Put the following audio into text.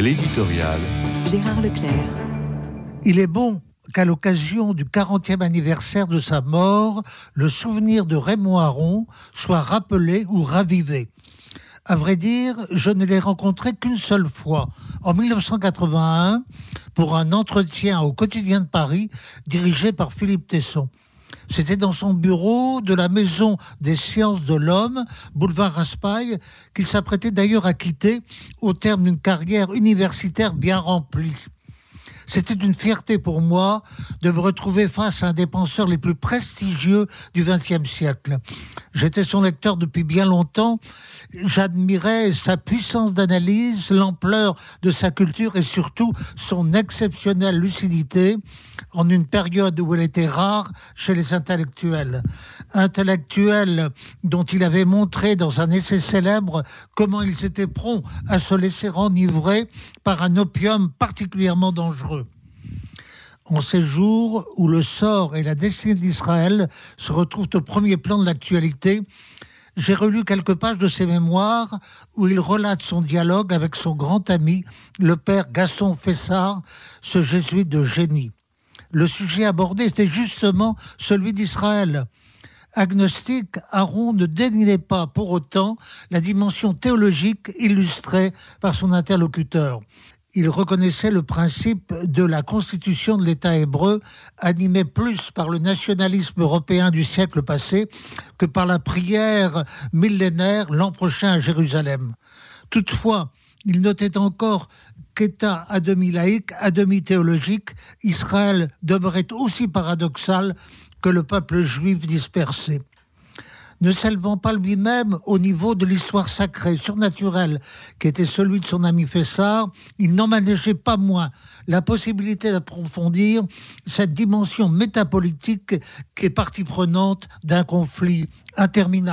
L'éditorial. Gérard Leclerc. Il est bon qu'à l'occasion du 40e anniversaire de sa mort, le souvenir de Raymond Aron soit rappelé ou ravivé. À vrai dire, je ne l'ai rencontré qu'une seule fois, en 1981, pour un entretien au quotidien de Paris dirigé par Philippe Tesson. C'était dans son bureau de la Maison des sciences de l'homme, boulevard Raspail, qu'il s'apprêtait d'ailleurs à quitter au terme d'une carrière universitaire bien remplie. C'était une fierté pour moi de me retrouver face à un des penseurs les plus prestigieux du XXe siècle. J'étais son lecteur depuis bien longtemps. J'admirais sa puissance d'analyse, l'ampleur de sa culture et surtout son exceptionnelle lucidité en une période où elle était rare chez les intellectuels. Intellectuels dont il avait montré dans un essai célèbre comment ils étaient prompts à se laisser enivrer par un opium particulièrement dangereux en ces jours où le sort et la destinée d'Israël se retrouvent au premier plan de l'actualité, j'ai relu quelques pages de ses mémoires où il relate son dialogue avec son grand ami, le père Gaston Fessard, ce jésuite de génie. Le sujet abordé était justement celui d'Israël. Agnostique, Aaron ne déniait pas pour autant la dimension théologique illustrée par son interlocuteur il reconnaissait le principe de la constitution de l'État hébreu, animé plus par le nationalisme européen du siècle passé que par la prière millénaire l'an prochain à Jérusalem. Toutefois, il notait encore qu'État à demi laïque, à demi théologique, Israël demeurait aussi paradoxal que le peuple juif dispersé ne s'élevant pas lui-même au niveau de l'histoire sacrée, surnaturelle, qui était celui de son ami Fessard, il n'en manageait pas moins la possibilité d'approfondir cette dimension métapolitique qui est partie prenante d'un conflit interminable.